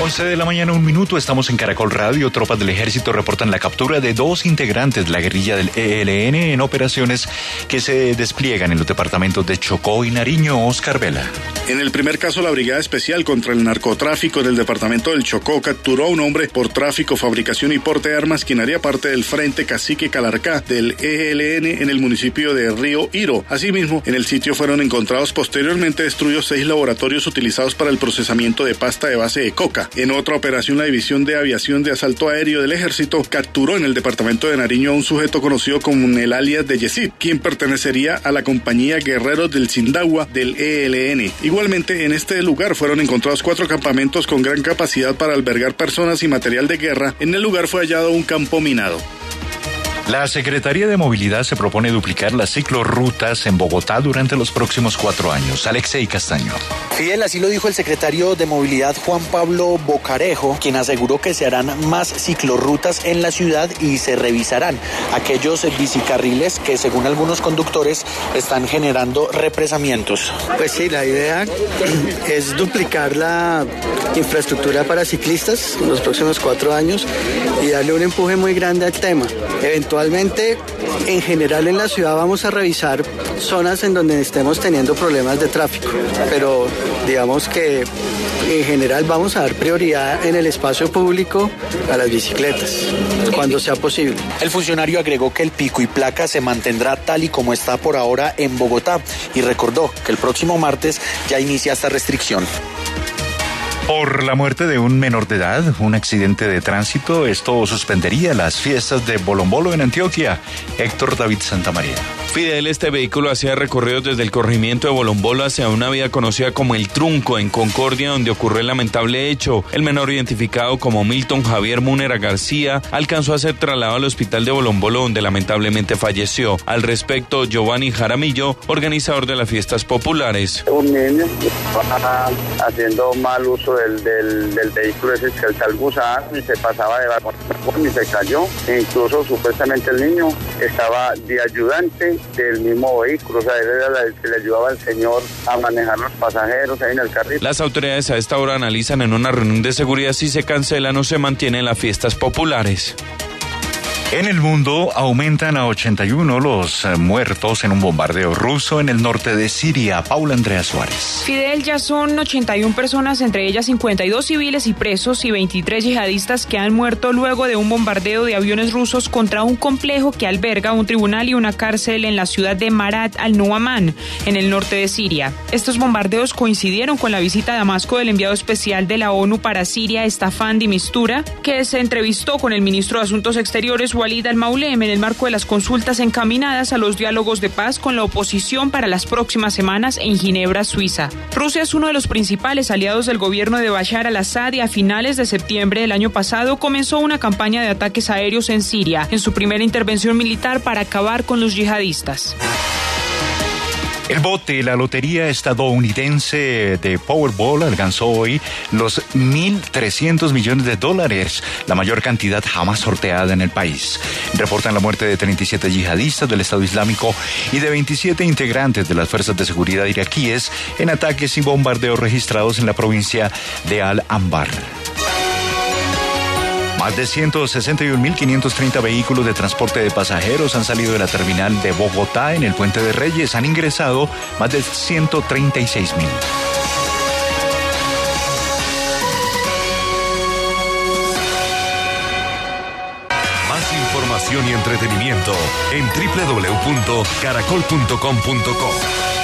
11 de la mañana, un minuto, estamos en Caracol Radio. Tropas del ejército reportan la captura de dos integrantes de la guerrilla del ELN en operaciones que se despliegan en los departamentos de Chocó y Nariño. Oscar Vela. En el primer caso, la Brigada Especial contra el Narcotráfico del departamento del Chocó capturó a un hombre por tráfico, fabricación y porte de armas quien haría parte del Frente Cacique Calarcá del ELN en el municipio de Río Iro. Asimismo, en el sitio fueron encontrados posteriormente destruidos seis laboratorios utilizados para el procesamiento de pasta de base de coca. En otra operación, la División de Aviación de Asalto Aéreo del Ejército capturó en el departamento de Nariño a un sujeto conocido como el alias de Yesid, quien pertenecería a la compañía Guerreros del Sindagua del ELN. Igualmente, en este lugar fueron encontrados cuatro campamentos con gran capacidad para albergar personas y material de guerra. En el lugar fue hallado un campo minado. La Secretaría de Movilidad se propone duplicar las ciclorrutas en Bogotá durante los próximos cuatro años. Alexei Castaño. Fidel, así lo dijo el secretario de Movilidad Juan Pablo Bocarejo, quien aseguró que se harán más ciclorrutas en la ciudad y se revisarán aquellos bicicarriles que según algunos conductores están generando represamientos. Pues sí, la idea es duplicar la infraestructura para ciclistas en los próximos cuatro años y darle un empuje muy grande al tema. Eventualmente, en general en la ciudad vamos a revisar zonas en donde estemos teniendo problemas de tráfico, pero digamos que en general vamos a dar prioridad en el espacio público a las bicicletas, cuando sea posible. El funcionario agregó que el pico y placa se mantendrá tal y como está por ahora en Bogotá y recordó que el próximo martes ya inicia esta restricción. Por la muerte de un menor de edad, un accidente de tránsito, esto suspendería las fiestas de Bolombolo en Antioquia. Héctor David Santamaría. Fidel, este vehículo hacía recorridos desde el corrimiento de Bolombolo hacia una vía conocida como El Trunco, en Concordia, donde ocurrió el lamentable hecho. El menor identificado como Milton Javier Munera García alcanzó a ser trasladado al hospital de Bolombolo, donde lamentablemente falleció. Al respecto, Giovanni Jaramillo, organizador de las fiestas populares. Un niño haciendo mal uso del, del, del vehículo ese que el gusano y se pasaba de vagón y se cayó. E incluso supuestamente el niño estaba de ayudante del mismo vehículo, o sea, él era el que le ayudaba al señor a manejar los pasajeros ahí en el carril. Las autoridades a esta hora analizan en una reunión de seguridad si se cancelan o se mantienen las fiestas populares. En el mundo aumentan a 81 los eh, muertos en un bombardeo ruso en el norte de Siria. Paula Andrea Suárez. Fidel, ya son 81 personas, entre ellas 52 civiles y presos y 23 yihadistas que han muerto luego de un bombardeo de aviones rusos contra un complejo que alberga un tribunal y una cárcel en la ciudad de Marat al-Nuaman, en el norte de Siria. Estos bombardeos coincidieron con la visita a Damasco del enviado especial de la ONU para Siria, Staffan de Mistura, que se entrevistó con el ministro de Asuntos Exteriores, Walid al-Maulem en el marco de las consultas encaminadas a los diálogos de paz con la oposición para las próximas semanas en Ginebra, Suiza. Rusia es uno de los principales aliados del gobierno de Bashar al-Assad y a finales de septiembre del año pasado comenzó una campaña de ataques aéreos en Siria, en su primera intervención militar para acabar con los yihadistas. El bote, la lotería estadounidense de Powerball alcanzó hoy los 1.300 millones de dólares, la mayor cantidad jamás sorteada en el país. Reportan la muerte de 37 yihadistas del Estado Islámico y de 27 integrantes de las fuerzas de seguridad iraquíes en ataques y bombardeos registrados en la provincia de Al-Anbar. Más de 161.530 vehículos de transporte de pasajeros han salido de la terminal de Bogotá en el Puente de Reyes. Han ingresado más de 136.000. Más información y entretenimiento en www.caracol.com.co.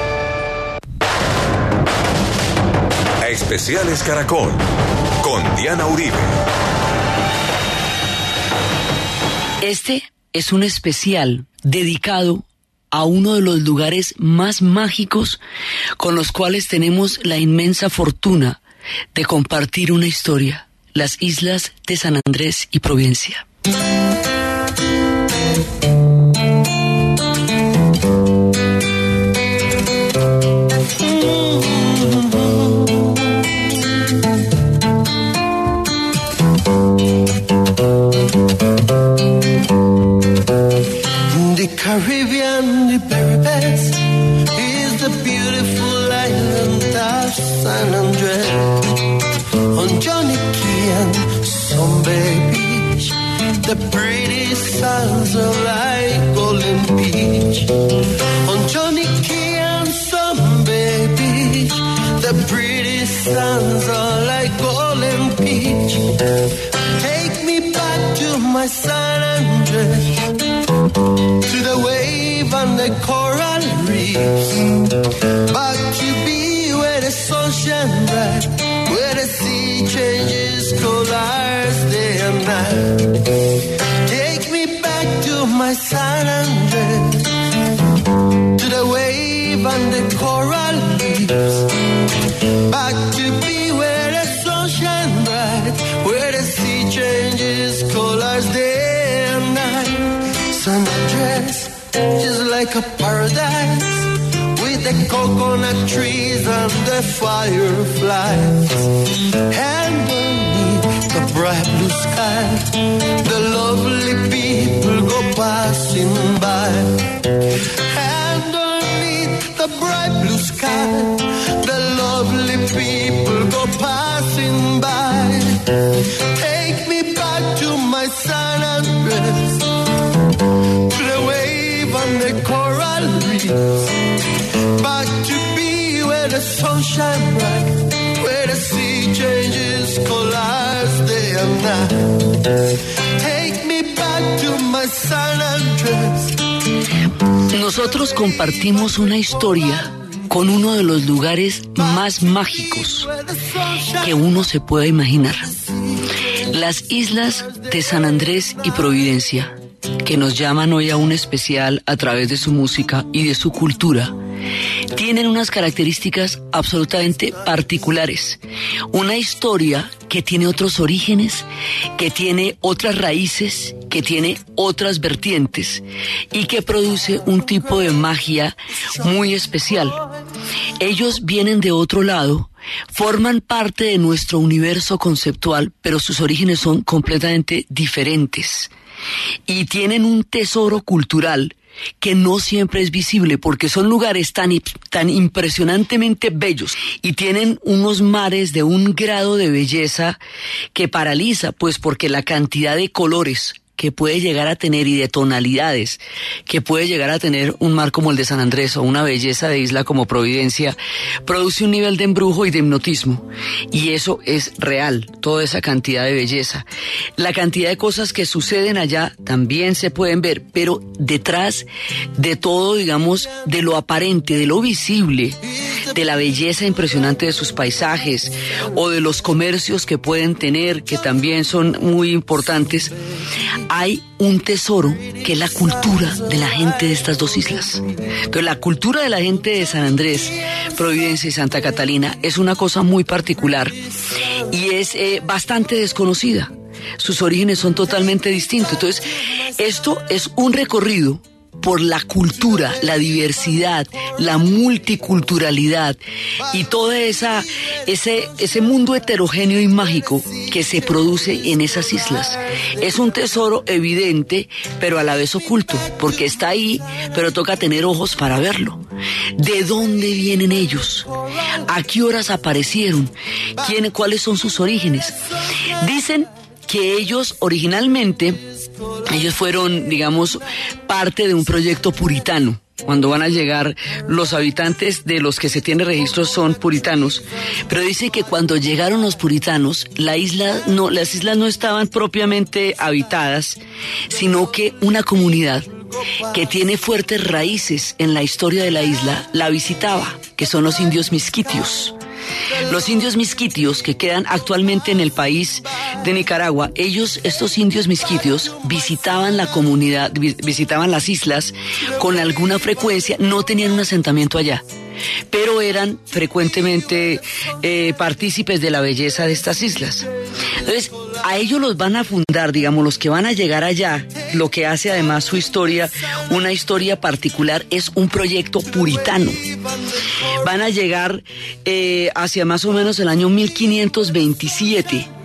Especiales Caracol. Con Diana Uribe. Este es un especial dedicado a uno de los lugares más mágicos con los cuales tenemos la inmensa fortuna de compartir una historia, las islas de San Andrés y Provincia. Caribbean, best is the beautiful island of San Andres. On Johnny Key and Sunday Beach, the pretty sands are like golden beach. On Johnny Key and Sunday Beach, the pretty sands are to the wave and the coral reefs. Back to be where the sun shines bright, where the sea changes colors day and night. Take me back to my San Andres, to the wave and the coral paradise with the coconut trees and the fireflies. And beneath the bright blue sky, the lovely people go passing by. And underneath the bright blue sky, the lovely people go passing by. Nosotros compartimos una historia con uno de los lugares más mágicos que uno se pueda imaginar. Las islas de San Andrés y Providencia, que nos llaman hoy a un especial a través de su música y de su cultura, tienen unas características absolutamente particulares. Una historia que tiene otros orígenes, que tiene otras raíces, que tiene otras vertientes y que produce un tipo de magia muy especial. Ellos vienen de otro lado, forman parte de nuestro universo conceptual, pero sus orígenes son completamente diferentes y tienen un tesoro cultural que no siempre es visible porque son lugares tan, tan impresionantemente bellos y tienen unos mares de un grado de belleza que paraliza, pues porque la cantidad de colores que puede llegar a tener y de tonalidades que puede llegar a tener un mar como el de San Andrés o una belleza de isla como Providencia, produce un nivel de embrujo y de hipnotismo. Y eso es real, toda esa cantidad de belleza. La cantidad de cosas que suceden allá también se pueden ver, pero detrás de todo, digamos, de lo aparente, de lo visible, de la belleza impresionante de sus paisajes o de los comercios que pueden tener, que también son muy importantes, hay un tesoro que es la cultura de la gente de estas dos islas. Entonces, la cultura de la gente de San Andrés, Providencia y Santa Catalina es una cosa muy particular y es eh, bastante desconocida. Sus orígenes son totalmente distintos. Entonces, esto es un recorrido por la cultura, la diversidad, la multiculturalidad y todo esa, ese, ese mundo heterogéneo y mágico que se produce en esas islas. Es un tesoro evidente, pero a la vez oculto, porque está ahí, pero toca tener ojos para verlo. ¿De dónde vienen ellos? ¿A qué horas aparecieron? ¿Quién, ¿Cuáles son sus orígenes? Dicen que ellos originalmente, ellos fueron, digamos, parte de un proyecto puritano. Cuando van a llegar los habitantes de los que se tiene registro son puritanos, pero dice que cuando llegaron los puritanos, la isla no, las islas no estaban propiamente habitadas, sino que una comunidad que tiene fuertes raíces en la historia de la isla la visitaba, que son los indios misquitios. Los indios misquitios que quedan actualmente en el país de Nicaragua, ellos, estos indios misquitios, visitaban la comunidad, visitaban las islas con alguna frecuencia, no tenían un asentamiento allá pero eran frecuentemente eh, partícipes de la belleza de estas islas. Entonces, a ellos los van a fundar, digamos, los que van a llegar allá, lo que hace además su historia, una historia particular, es un proyecto puritano. Van a llegar eh, hacia más o menos el año 1527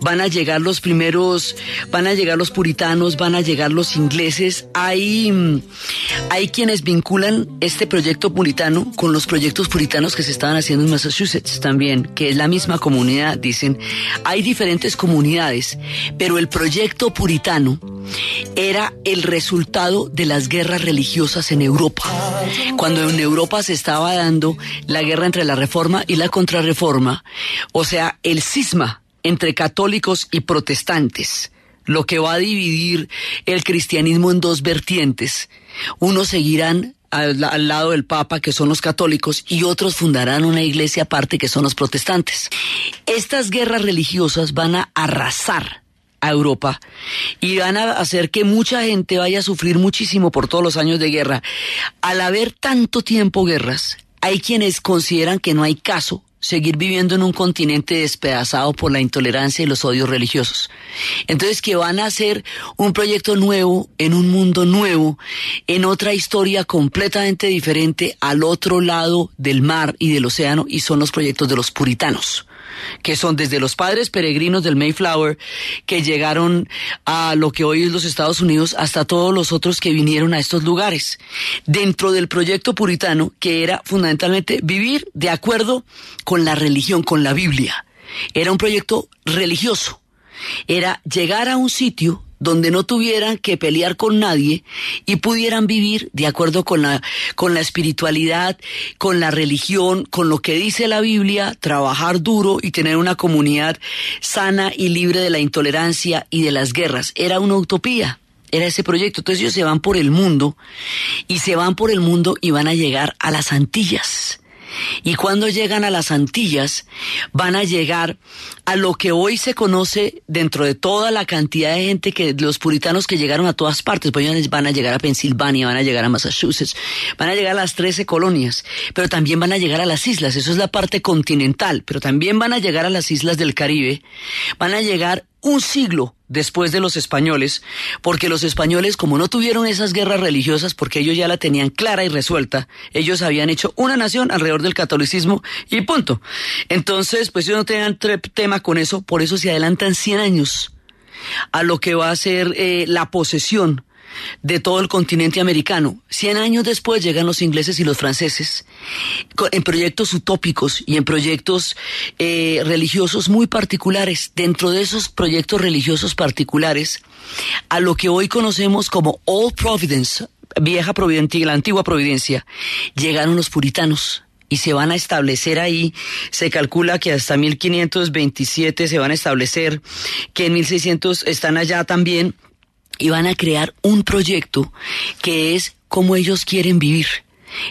van a llegar los primeros, van a llegar los puritanos, van a llegar los ingleses. Hay, mm, hay quienes vinculan este proyecto puritano con los proyectos puritanos que se estaban haciendo en Massachusetts también, que es la misma comunidad, dicen. Hay diferentes comunidades, pero el proyecto puritano era el resultado de las guerras religiosas en Europa. Cuando en Europa se estaba dando la guerra entre la reforma y la contrarreforma, o sea, el cisma entre católicos y protestantes, lo que va a dividir el cristianismo en dos vertientes. Unos seguirán al, al, lado del Papa, que son los católicos, y otros fundarán una iglesia aparte, que son los protestantes. Estas guerras religiosas van a arrasar a Europa y van a hacer que mucha gente vaya a sufrir muchísimo por todos los años de guerra. Al haber tanto tiempo guerras, hay quienes consideran que no hay caso seguir viviendo en un continente despedazado por la intolerancia y los odios religiosos. Entonces que van a hacer un proyecto nuevo, en un mundo nuevo, en otra historia completamente diferente al otro lado del mar y del océano, y son los proyectos de los puritanos que son desde los padres peregrinos del Mayflower, que llegaron a lo que hoy es los Estados Unidos, hasta todos los otros que vinieron a estos lugares. Dentro del proyecto puritano, que era fundamentalmente vivir de acuerdo con la religión, con la Biblia. Era un proyecto religioso. Era llegar a un sitio donde no tuvieran que pelear con nadie y pudieran vivir de acuerdo con la, con la espiritualidad, con la religión, con lo que dice la Biblia, trabajar duro y tener una comunidad sana y libre de la intolerancia y de las guerras. Era una utopía. Era ese proyecto. Entonces ellos se van por el mundo y se van por el mundo y van a llegar a las Antillas. Y cuando llegan a las Antillas, van a llegar a lo que hoy se conoce dentro de toda la cantidad de gente que los puritanos que llegaron a todas partes, pues van a llegar a Pensilvania, van a llegar a Massachusetts, van a llegar a las 13 colonias, pero también van a llegar a las islas, eso es la parte continental, pero también van a llegar a las islas del Caribe, van a llegar un siglo después de los españoles, porque los españoles, como no tuvieron esas guerras religiosas, porque ellos ya la tenían clara y resuelta, ellos habían hecho una nación alrededor del catolicismo y punto. Entonces, pues ellos no tenían tema con eso, por eso se adelantan 100 años a lo que va a ser eh, la posesión de todo el continente americano. Cien años después llegan los ingleses y los franceses en proyectos utópicos y en proyectos eh, religiosos muy particulares. Dentro de esos proyectos religiosos particulares, a lo que hoy conocemos como Old Providence, vieja Providencia, la antigua Providencia, llegaron los puritanos y se van a establecer ahí. Se calcula que hasta 1527 se van a establecer, que en 1600 están allá también y van a crear un proyecto que es como ellos quieren vivir,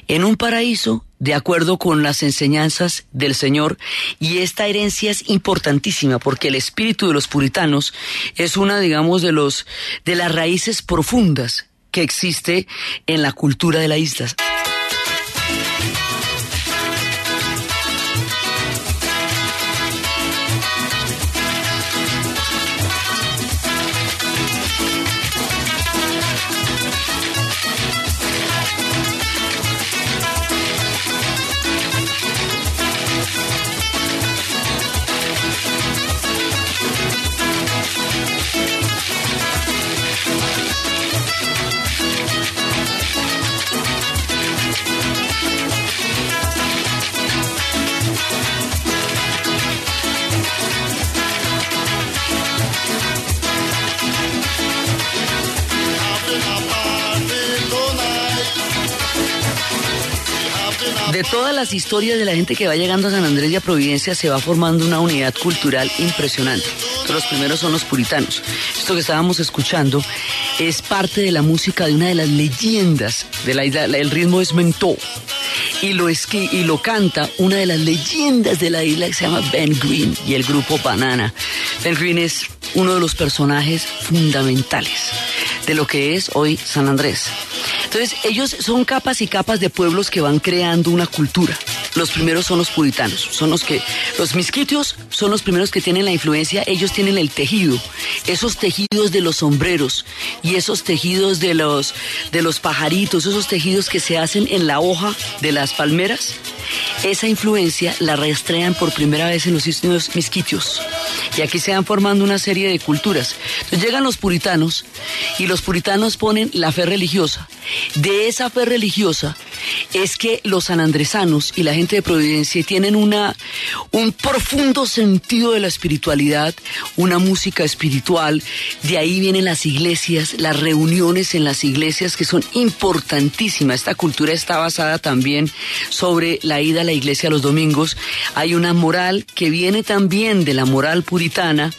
en un paraíso de acuerdo con las enseñanzas del Señor y esta herencia es importantísima porque el espíritu de los puritanos es una digamos de los de las raíces profundas que existe en la cultura de la isla. Todas las historias de la gente que va llegando a San Andrés y a Providencia se va formando una unidad cultural impresionante. Los primeros son los puritanos. Esto que estábamos escuchando es parte de la música de una de las leyendas de la isla. El ritmo es mentó. Y lo, esqui, y lo canta una de las leyendas de la isla que se llama Ben Green y el grupo Banana. Ben Green es uno de los personajes fundamentales de lo que es hoy San Andrés. Entonces, ellos son capas y capas de pueblos que van creando una cultura. los primeros son los puritanos, son los que, los misquitios son los primeros que tienen la influencia, ellos tienen el tejido, esos tejidos de los sombreros y esos tejidos de los, de los pajaritos, esos tejidos que se hacen en la hoja de las palmeras, esa influencia la rastrean por primera vez en los misquitios. Y aquí se van formando una serie de culturas. Entonces llegan los puritanos y los puritanos ponen la fe religiosa. De esa fe religiosa es que los sanandresanos y la gente de Providencia tienen una, un profundo sentido de la espiritualidad, una música espiritual. De ahí vienen las iglesias, las reuniones en las iglesias que son importantísimas. Esta cultura está basada también sobre la ida a la iglesia los domingos. Hay una moral que viene también de la moral puritana.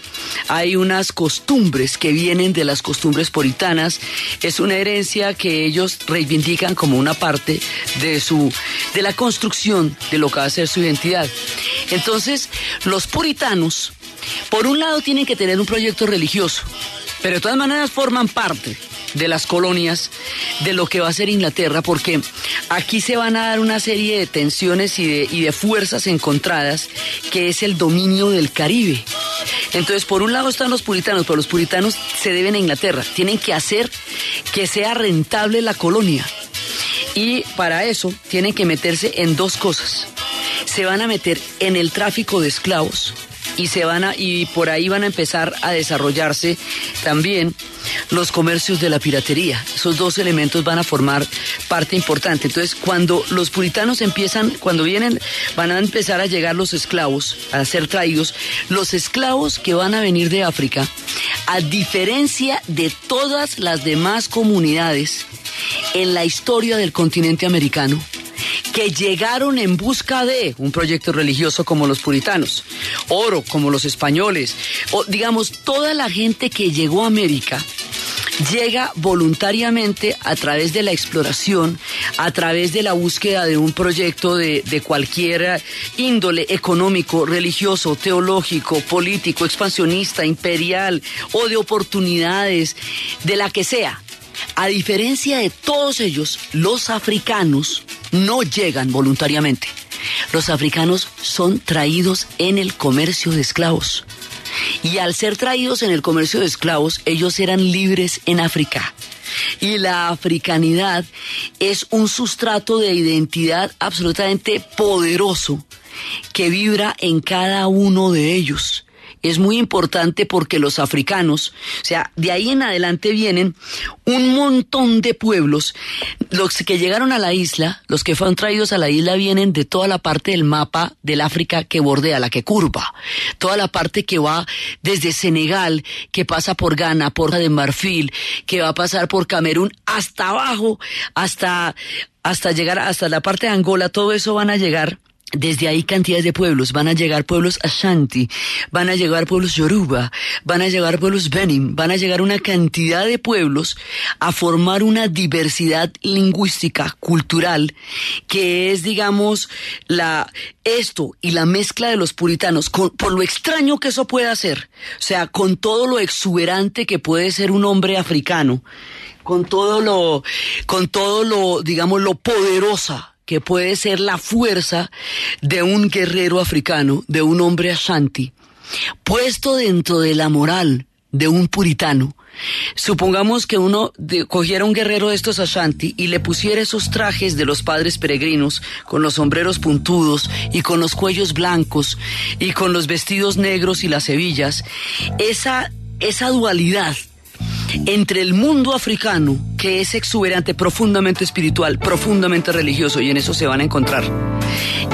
Hay unas costumbres que vienen de las costumbres puritanas. Es una herencia que ellos reivindican como una parte de su de la construcción de lo que va a ser su identidad. Entonces, los puritanos por un lado tienen que tener un proyecto religioso, pero de todas maneras forman parte de las colonias de lo que va a ser Inglaterra, porque aquí se van a dar una serie de tensiones y de, y de fuerzas encontradas, que es el dominio del Caribe. Entonces, por un lado están los puritanos, pero los puritanos se deben a Inglaterra, tienen que hacer que sea rentable la colonia. Y para eso tienen que meterse en dos cosas. Se van a meter en el tráfico de esclavos y se van a y por ahí van a empezar a desarrollarse también los comercios de la piratería. Esos dos elementos van a formar parte importante. Entonces, cuando los puritanos empiezan, cuando vienen, van a empezar a llegar los esclavos, a ser traídos, los esclavos que van a venir de África, a diferencia de todas las demás comunidades en la historia del continente americano, que llegaron en busca de un proyecto religioso como los puritanos, oro como los españoles, o digamos, toda la gente que llegó a América llega voluntariamente a través de la exploración, a través de la búsqueda de un proyecto de, cualquier índole económico, religioso, teológico, político, expansionista, imperial o de oportunidades, de la que sea. A diferencia de todos ellos, los africanos no llegan voluntariamente. Los africanos son traídos en el comercio de esclavos. Y al ser traídos en el comercio de esclavos, ellos eran libres en África. Y la africanidad es un sustrato de identidad absolutamente poderoso que vibra en cada uno de ellos es muy importante porque los africanos, o sea, de ahí en adelante vienen un montón de pueblos. Los que llegaron a la isla, los que fueron traídos a la isla vienen de toda la parte del mapa del África que bordea, la que curva. Toda la parte que va desde Senegal, que pasa por Ghana, por de Marfil, que va a pasar por Camerún hasta abajo, hasta, hasta llegar hasta la parte de Angola, todo eso van a llegar desde ahí cantidades de pueblos, van a llegar pueblos Ashanti, van a llegar pueblos Yoruba, van a llegar pueblos Benin, van a llegar una cantidad de pueblos a formar una diversidad lingüística, cultural, que es, digamos, la, esto y la mezcla de los puritanos, con, por lo extraño que eso puede hacer, o sea, con todo lo exuberante que puede ser un hombre africano, con todo lo, con todo lo, digamos, lo poderosa que puede ser la fuerza de un guerrero africano, de un hombre ashanti, puesto dentro de la moral de un puritano. Supongamos que uno cogiera un guerrero de estos Ashanti y le pusiera esos trajes de los padres peregrinos, con los sombreros puntudos y con los cuellos blancos y con los vestidos negros y las hebillas, esa, esa dualidad entre el mundo africano, que es exuberante, profundamente espiritual, profundamente religioso, y en eso se van a encontrar.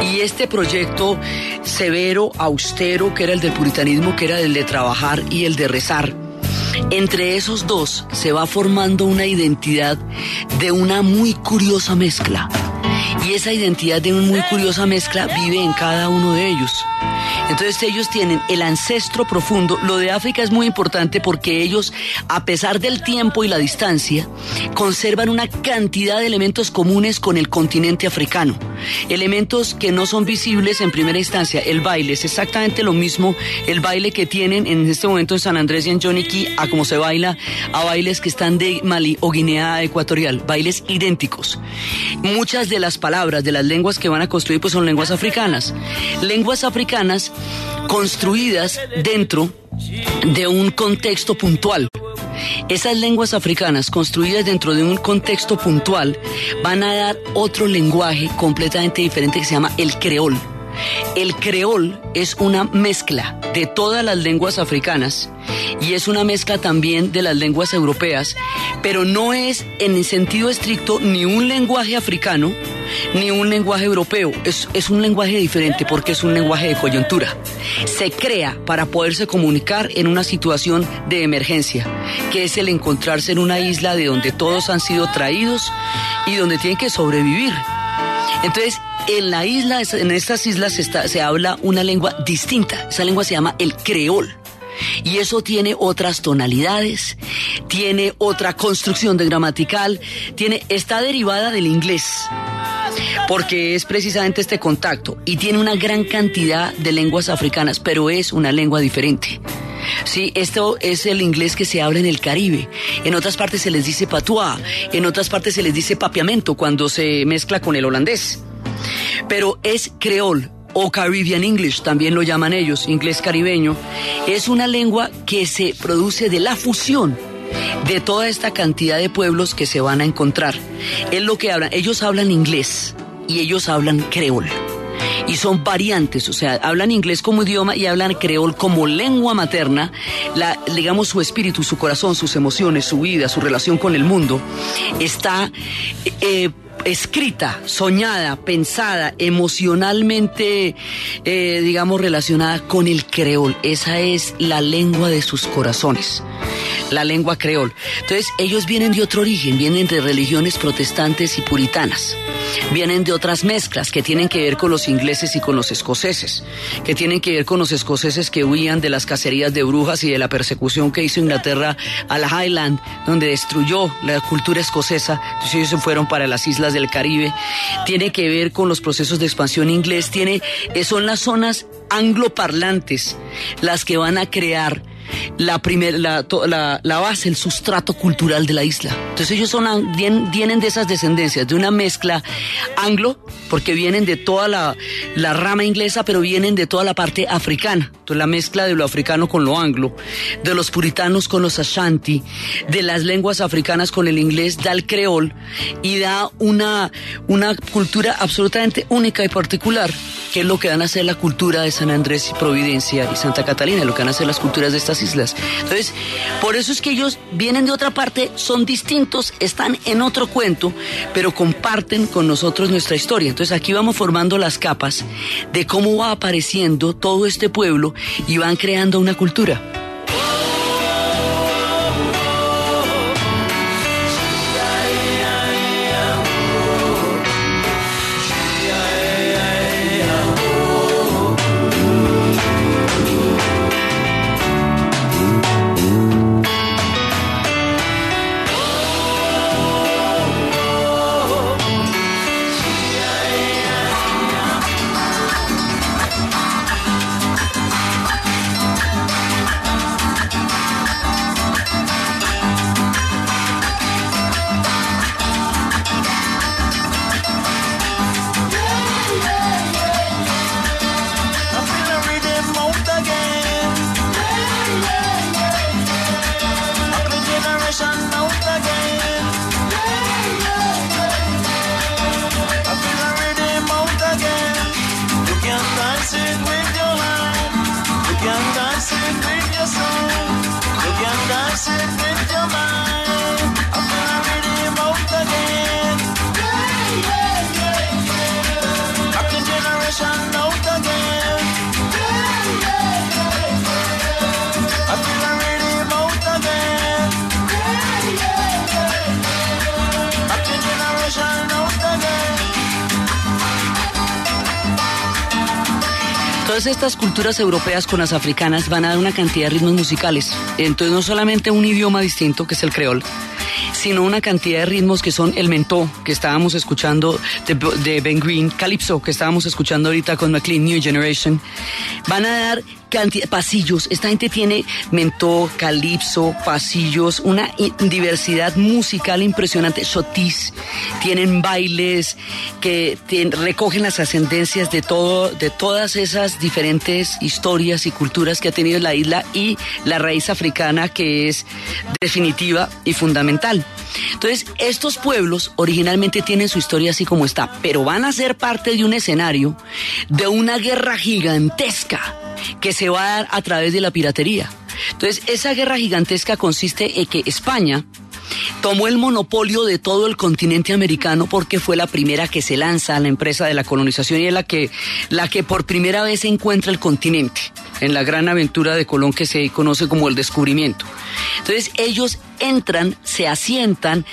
Y este proyecto severo, austero, que era el del puritanismo, que era el de trabajar y el de rezar. Entre esos dos se va formando una identidad de una muy curiosa mezcla. Y esa identidad de una muy curiosa mezcla vive en cada uno de ellos. Entonces ellos tienen el ancestro profundo. Lo de África es muy importante porque ellos, a pesar del tiempo y la distancia, conservan una cantidad de elementos comunes con el continente africano. Elementos que no son visibles en primera instancia. El baile es exactamente lo mismo, el baile que tienen en este momento en San Andrés y en Johnny Key, a como se baila a bailes que están de Mali o Guinea Ecuatorial, bailes idénticos. Muchas de las palabras de las lenguas que van a construir pues son lenguas africanas. Lenguas africanas construidas dentro de un contexto puntual. Esas lenguas africanas construidas dentro de un contexto puntual van a dar otro lenguaje completamente diferente que se llama el creol. El creol es una mezcla de todas las lenguas africanas y es una mezcla también de las lenguas europeas, pero no es en el sentido estricto ni un lenguaje africano ni un lenguaje europeo, es, es un lenguaje diferente porque es un lenguaje de coyuntura. Se crea para poderse comunicar en una situación de emergencia, que es el encontrarse en una isla de donde todos han sido traídos y donde tienen que sobrevivir. Entonces, en la isla, en estas islas se, habla una lengua distinta. Esa lengua se llama el creol. Y eso tiene otras tonalidades, tiene otra construcción de gramatical, tiene, está derivada del inglés, porque es precisamente este contacto, y tiene una gran cantidad de lenguas africanas, pero es una lengua diferente. Sí, esto es el inglés que se habla en el Caribe. En otras partes se les dice patois, en otras partes se les dice papiamento cuando se mezcla con el holandés. Pero es creol o Caribbean English, también lo llaman ellos, inglés caribeño. Es una lengua que se produce de la fusión de toda esta cantidad de pueblos que se van a encontrar. Es lo que hablan. Ellos hablan inglés y ellos hablan creol y son variantes, o sea, hablan inglés como idioma y hablan creol como lengua materna, la, digamos su espíritu, su corazón, sus emociones, su vida, su relación con el mundo, está eh, escrita, soñada, pensada, emocionalmente, eh, digamos, relacionada con el creol. Esa es la lengua de sus corazones la lengua creol. Entonces, ellos vienen de otro origen, vienen de religiones protestantes y puritanas. Vienen de otras mezclas que tienen que ver con los ingleses y con los escoceses, que tienen que ver con los escoceses que huían de las cacerías de brujas y de la persecución que hizo Inglaterra a la Highland, donde destruyó la cultura escocesa. Entonces ellos se fueron para las islas del Caribe. Tiene que ver con los procesos de expansión inglés. Tiene, son las zonas angloparlantes las que van a crear la, primer, la, to- la, la base, el sustrato cultural de la isla. Entonces ellos son, vienen de esas descendencias, de una mezcla anglo, porque vienen de toda la, la rama inglesa, pero vienen de toda la parte africana. Entonces la mezcla de lo africano con lo anglo, de los puritanos con los ashanti, de las lenguas africanas con el inglés, da el creol y da una, una cultura absolutamente única y particular, que es lo que van a ser la cultura de San Andrés y Providencia y Santa Catalina, lo que van a ser las culturas de estas islas. Entonces, por eso es que ellos vienen de otra parte, son distintos, están en otro cuento, pero comparten con nosotros nuestra historia. Entonces aquí vamos formando las capas de cómo va apareciendo todo este pueblo y van creando una cultura. Todas estas culturas europeas con las africanas van a dar una cantidad de ritmos musicales. Entonces no solamente un idioma distinto, que es el creol, sino una cantidad de ritmos que son el mentó, que estábamos escuchando de, de Ben Green, Calypso, que estábamos escuchando ahorita con McLean New Generation. Van a dar pasillos. Esta gente tiene mentó, calipso, pasillos, una diversidad musical impresionante. Sotis, tienen bailes que recogen las ascendencias de todo, de todas esas diferentes historias y culturas que ha tenido la isla y la raíz africana que es definitiva y fundamental. Entonces, estos pueblos originalmente tienen su historia así como está, pero van a ser parte de un escenario de una guerra gigantesca que se va a dar a través de la piratería. Entonces, esa guerra gigantesca consiste en que España tomó el monopolio de todo el continente americano porque fue la primera que se lanza a la empresa de la colonización y es la que, la que por primera vez encuentra el continente en la gran aventura de Colón que se conoce como el descubrimiento. Entonces ellos entran, se asientan,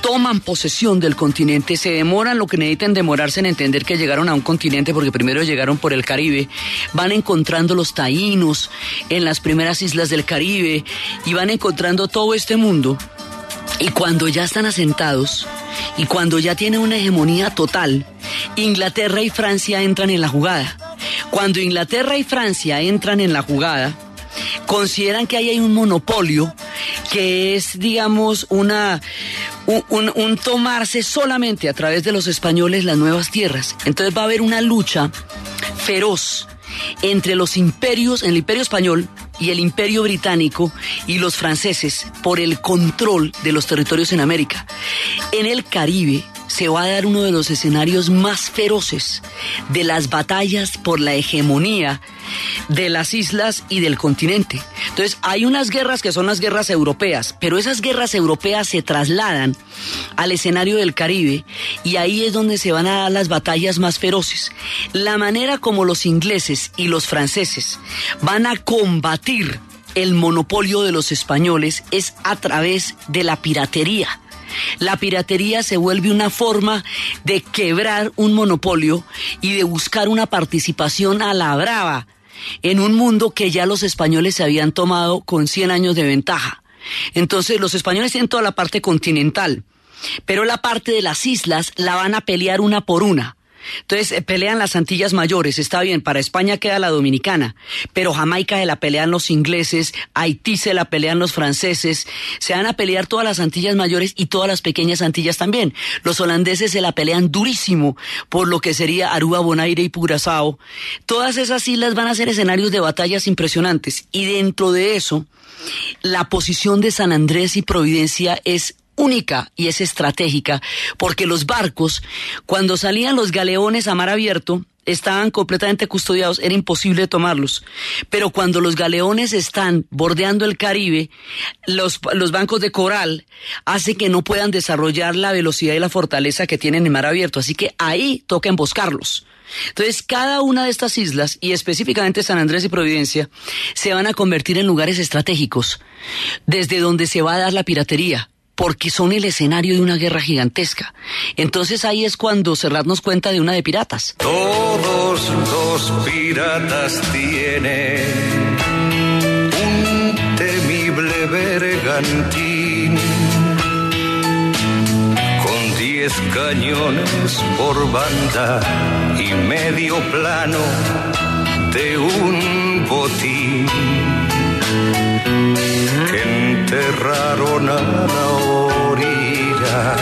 toman posesión del continente, se demoran lo que necesitan demorarse en entender que llegaron a un continente porque primero llegaron por el Caribe, van encontrando los taínos en las primeras islas del Caribe y van encontrando todo este mundo y cuando ya están asentados y cuando ya tienen una hegemonía total, Inglaterra y Francia entran en la jugada. Cuando Inglaterra y Francia entran en la jugada, consideran que ahí hay un monopolio que es, digamos, una, un, un- tomarse solamente a través de los españoles las nuevas tierras. Entonces va a haber una lucha feroz entre los imperios, el imperio español y el imperio británico y los franceses por el control de los territorios en América. En el Caribe se va a dar uno de los escenarios más feroces de las batallas por la hegemonía de las islas y del continente. Entonces, hay unas guerras que son las guerras europeas, pero esas guerras europeas se trasladan al escenario del Caribe y ahí es donde se van a dar las batallas más feroces. La manera como los ingleses y los franceses van a combatir el monopolio de los españoles es a través de la piratería. La piratería se vuelve una forma de quebrar un monopolio y de buscar una participación a la brava en un mundo que ya los españoles se habían tomado con 100 años de ventaja. Entonces los españoles tienen toda la parte continental, pero la parte de las islas la van a pelear una por una. Entonces eh, pelean las Antillas Mayores, está bien, para España queda la Dominicana, pero Jamaica se la pelean los ingleses, Haití se la pelean los franceses, se van a pelear todas las Antillas Mayores y todas las pequeñas Antillas también. Los holandeses se la pelean durísimo por lo que sería Aruba, Bonaire y Curazao. Todas esas islas van a ser escenarios de batallas impresionantes y dentro de eso, la posición de San Andrés y Providencia es única y es estratégica, porque los barcos, cuando salían los galeones a mar abierto, estaban completamente custodiados, era imposible tomarlos. Pero cuando los galeones están bordeando el Caribe, los, los bancos de coral hace que no puedan desarrollar la velocidad y la fortaleza que tienen en mar abierto. Así que ahí toca emboscarlos. Entonces, cada una de estas islas, y específicamente San Andrés y Providencia, se van a convertir en lugares estratégicos, desde donde se va a dar la piratería, porque son el escenario de una guerra gigantesca. Entonces ahí es cuando Serrat nos cuenta de una de piratas. Todos los piratas tienen un temible bergantín con diez cañones por banda y medio plano de un botín que enterraron a la orilla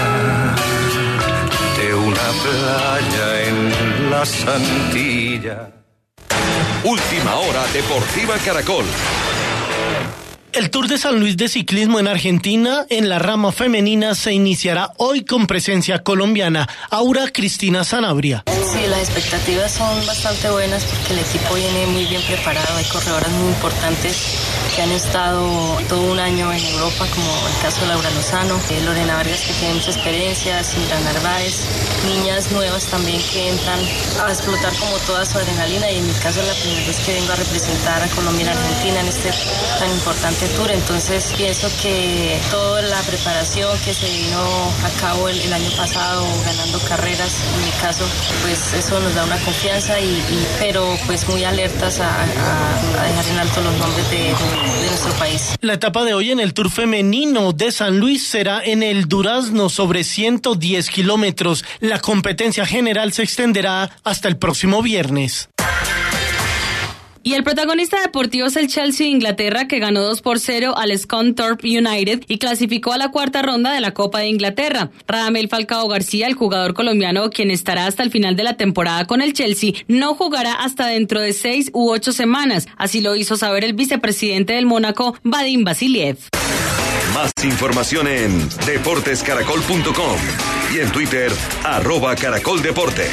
de una playa en la Santilla. Última hora Deportiva Caracol. El Tour de San Luis de Ciclismo en Argentina, en la rama femenina, se iniciará hoy con presencia colombiana. Aura Cristina Sanabria. Sí, las expectativas son bastante buenas porque el equipo viene muy bien preparado, hay corredoras muy importantes que han estado todo un año en Europa, como el caso de Laura Lozano, eh, Lorena Vargas que tiene mucha experiencia, Sindra Narváez, niñas nuevas también que entran a explotar como toda su adrenalina y en mi caso es la primera vez que vengo a representar a Colombia en Argentina en este tan importante tour, entonces pienso que toda la preparación que se vino a cabo el, año pasado ganando carreras, en mi caso, pues eso nos da una confianza y, pero pues muy alertas a, dejar en alto los nombres de La etapa de hoy en el Tour femenino de San Luis será en el Durazno sobre 110 kilómetros. La competencia general se extenderá hasta el próximo viernes. Y el protagonista deportivo es el Chelsea de Inglaterra que ganó 2 por 0 al Scunthorpe United y clasificó a la cuarta ronda de la Copa de Inglaterra. Radamel Falcao García, el jugador colombiano quien estará hasta el final de la temporada con el Chelsea, no jugará hasta dentro de seis u ocho semanas. Así lo hizo saber el vicepresidente del Mónaco, Vadim Vasiliev. Más información en deportescaracol.com y en Twitter, arroba caracoldeportes.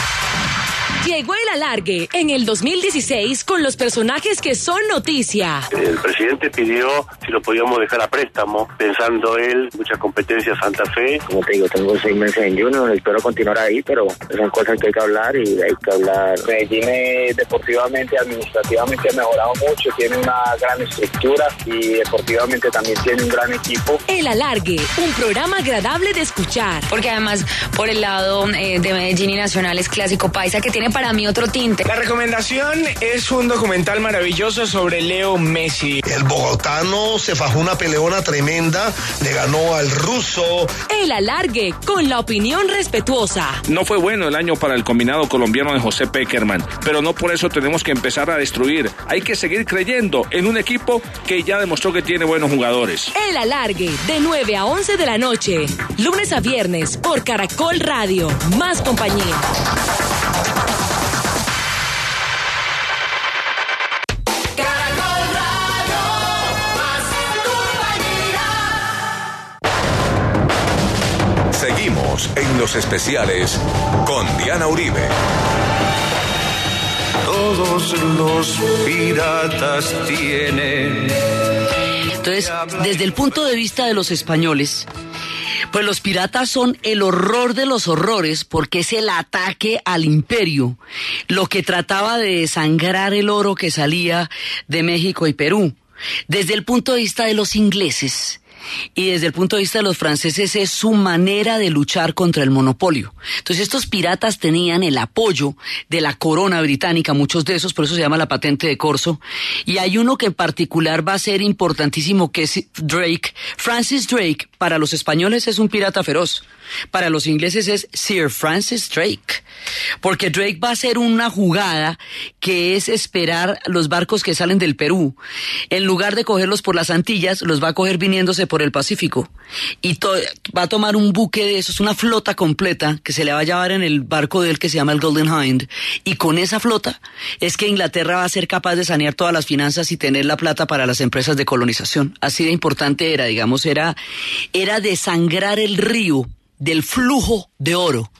Llegó el alargue en el 2016 con los personajes que son noticia. El presidente pidió si lo podíamos dejar a préstamo, pensando él, mucha competencia Santa Fe. Como te digo, tengo seis meses en Junior, espero continuar ahí, pero son cosas que hay que hablar y hay que hablar. Medellín deportivamente, administrativamente ha mejorado mucho, tiene una gran estructura y deportivamente también tiene un gran equipo. El alargue, un programa agradable de escuchar. Porque además, por el lado eh, de Medellín y Nacional es clásico paisa que tiene para mí otro tinte. La recomendación es un documental maravilloso sobre Leo Messi. El bogotano se fajó una peleona tremenda, le ganó al ruso. El alargue con la opinión respetuosa. No fue bueno el año para el combinado colombiano de José Peckerman, pero no por eso tenemos que empezar a destruir. Hay que seguir creyendo en un equipo que ya demostró que tiene buenos jugadores. El alargue de 9 a 11 de la noche, lunes a viernes por Caracol Radio. Más compañía. En los especiales con Diana Uribe. Todos los piratas tienen. Entonces, desde el punto de vista de los españoles, pues los piratas son el horror de los horrores porque es el ataque al imperio, lo que trataba de desangrar el oro que salía de México y Perú. Desde el punto de vista de los ingleses, y desde el punto de vista de los franceses es su manera de luchar contra el monopolio. Entonces estos piratas tenían el apoyo de la corona británica, muchos de esos, por eso se llama la patente de corso, y hay uno que en particular va a ser importantísimo que es Drake. Francis Drake para los españoles es un pirata feroz. Para los ingleses es Sir Francis Drake, porque Drake va a hacer una jugada que es esperar los barcos que salen del Perú. En lugar de cogerlos por las Antillas, los va a coger viniéndose por el Pacífico. Y va a tomar un buque de esos, una flota completa que se le va a llevar en el barco de él que se llama el Golden Hind. Y con esa flota es que Inglaterra va a ser capaz de sanear todas las finanzas y tener la plata para las empresas de colonización. Así de importante era, digamos, era, era desangrar el río del flujo de oro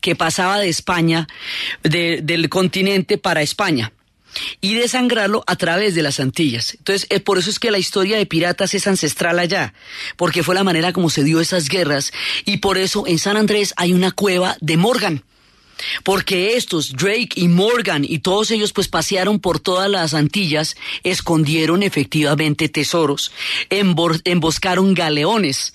que pasaba de España, del continente para España y desangrarlo a través de las Antillas. Entonces, eh, por eso es que la historia de piratas es ancestral allá, porque fue la manera como se dio esas guerras y por eso en San Andrés hay una cueva de Morgan porque estos, Drake y Morgan y todos ellos pues pasearon por todas las Antillas, escondieron efectivamente tesoros, emboscaron galeones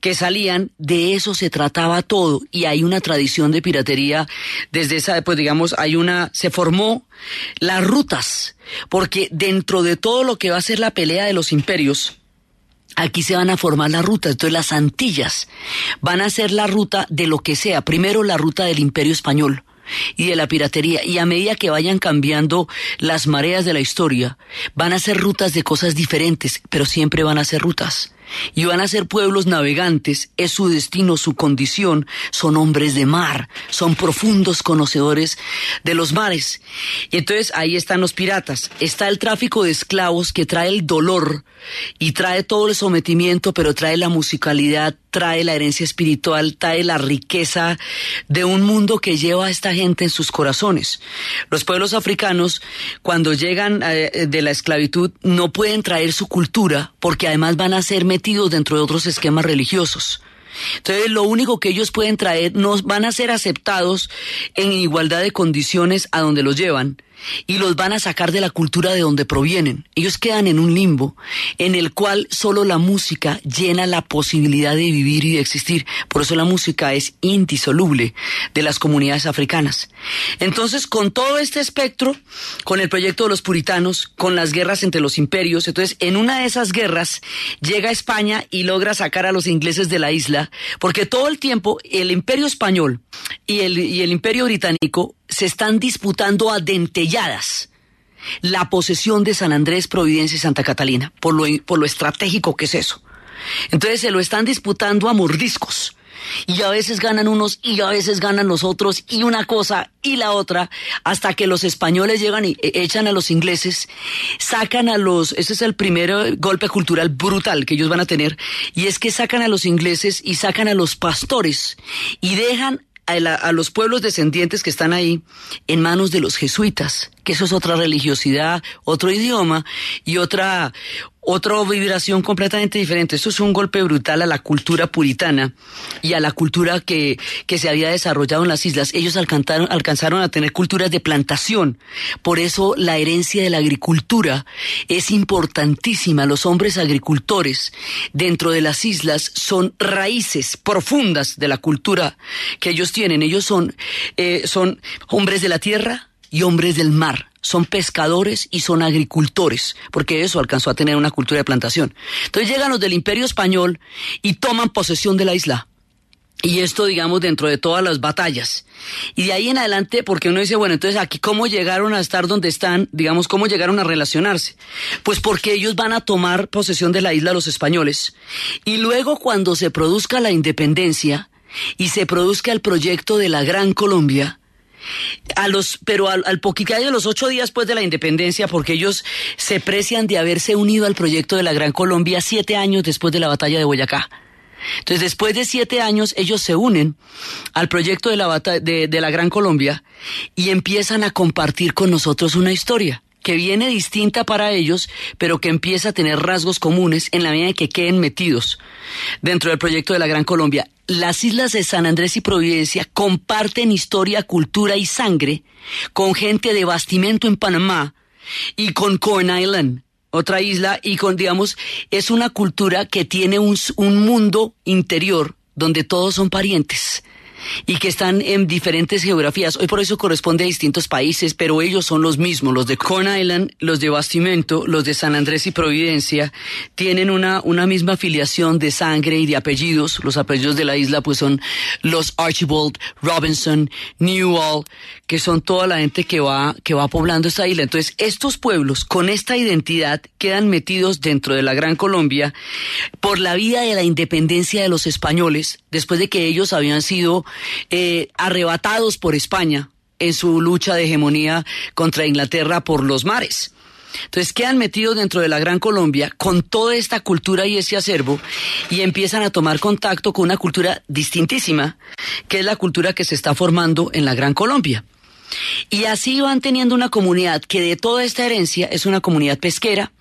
que salían, de eso se trataba todo. Y hay una tradición de piratería desde esa, pues digamos, hay una, se formó las rutas, porque dentro de todo lo que va a ser la pelea de los imperios, Aquí se van a formar las rutas, entonces las Antillas van a ser la ruta de lo que sea, primero la ruta del imperio español y de la piratería, y a medida que vayan cambiando las mareas de la historia, van a ser rutas de cosas diferentes, pero siempre van a ser rutas. Y van a ser pueblos navegantes, es su destino, su condición, son hombres de mar, son profundos conocedores de los mares. Y entonces ahí están los piratas, está el tráfico de esclavos que trae el dolor y trae todo el sometimiento, pero trae la musicalidad, trae la herencia espiritual, trae la riqueza de un mundo que lleva a esta gente en sus corazones. Los pueblos africanos, cuando llegan eh, de la esclavitud, no pueden traer su cultura porque además van a ser metidos dentro de otros esquemas religiosos. Entonces, lo único que ellos pueden traer no van a ser aceptados en igualdad de condiciones a donde los llevan y los van a sacar de la cultura de donde provienen. Ellos quedan en un limbo en el cual solo la música llena la posibilidad de vivir y de existir. Por eso la música es indisoluble de las comunidades africanas. Entonces, con todo este espectro, con el proyecto de los puritanos, con las guerras entre los imperios, entonces en una de esas guerras llega España y logra sacar a los ingleses de la isla, porque todo el tiempo el imperio español y el, y el imperio británico se están disputando a dentelladas la posesión de San Andrés, Providencia y Santa Catalina, por lo, por lo estratégico que es eso. Entonces se lo están disputando a mordiscos. Y a veces ganan unos y a veces ganan los otros y una cosa y la otra hasta que los españoles llegan y e, echan a los ingleses, sacan a los, ese es el primer golpe cultural brutal que ellos van a tener y es que sacan a los ingleses y sacan a los pastores y dejan a, los pueblos descendientes que están ahí en manos de los jesuitas, que eso es otra religiosidad, otro idioma y otra, otra vibración completamente diferente. Eso es un golpe brutal a la cultura puritana y a la cultura que, que se había desarrollado en las islas. Ellos alcanzaron, alcanzaron a tener culturas de plantación. Por eso la herencia de la agricultura es importantísima. Los hombres agricultores dentro de las islas son raíces profundas de la cultura que ellos tienen. Ellos son, eh, son hombres de la tierra y hombres del mar son pescadores y son agricultores, porque eso alcanzó a tener una cultura de plantación. Entonces llegan los del imperio español y toman posesión de la isla. Y esto, digamos, dentro de todas las batallas. Y de ahí en adelante, porque uno dice, bueno, entonces aquí cómo llegaron a estar donde están, digamos, cómo llegaron a relacionarse. Pues porque ellos van a tomar posesión de la isla los españoles. Y luego cuando se produzca la independencia y se produzca el proyecto de la Gran Colombia, a los, pero al, al de los ocho días después de la independencia, porque ellos se precian de haberse unido al proyecto de la Gran Colombia siete años después de la batalla de Boyacá. Entonces, después de siete años, ellos se unen al proyecto de la, de, de la Gran Colombia y empiezan a compartir con nosotros una historia que viene distinta para ellos, pero que empieza a tener rasgos comunes en la medida en que queden metidos dentro del proyecto de la Gran Colombia. Las islas de San Andrés y Providencia comparten historia, cultura y sangre con gente de bastimento en Panamá y con Corn Island, otra isla, y con, digamos, es una cultura que tiene un, un mundo interior donde todos son parientes y que están en diferentes geografías. Hoy por eso corresponde a distintos países, pero ellos son los mismos. Los de Corn Island, los de Bastimento, los de San Andrés y Providencia, tienen una, una misma afiliación de sangre y de apellidos. Los apellidos de la isla pues son los Archibald, Robinson, Newell, que son toda la gente que va, que va poblando esta isla. Entonces, estos pueblos con esta identidad quedan metidos dentro de la Gran Colombia por la vida de la independencia de los españoles, después de que ellos habían sido eh, arrebatados por España en su lucha de hegemonía contra Inglaterra por los mares. Entonces quedan metidos dentro de la Gran Colombia con toda esta cultura y ese acervo y empiezan a tomar contacto con una cultura distintísima, que es la cultura que se está formando en la Gran Colombia. Y así van teniendo una comunidad que de toda esta herencia es una comunidad pesquera,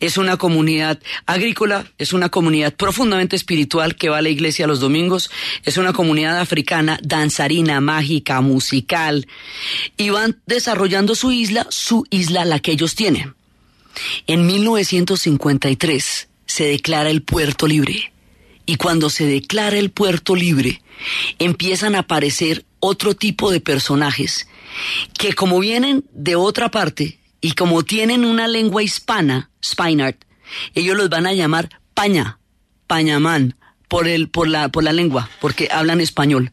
es una comunidad agrícola, es una comunidad profundamente espiritual que va a la iglesia los domingos, es una comunidad africana danzarina, mágica, musical, y van desarrollando su isla, su isla la que ellos tienen. En 1953 se declara el puerto libre. Y cuando se declara el puerto libre, empiezan a aparecer otro tipo de personajes que como vienen de otra parte, y como tienen una lengua hispana, Spinard, ellos los van a llamar paña, pañamán, por, el, por, la, por la lengua, porque hablan español.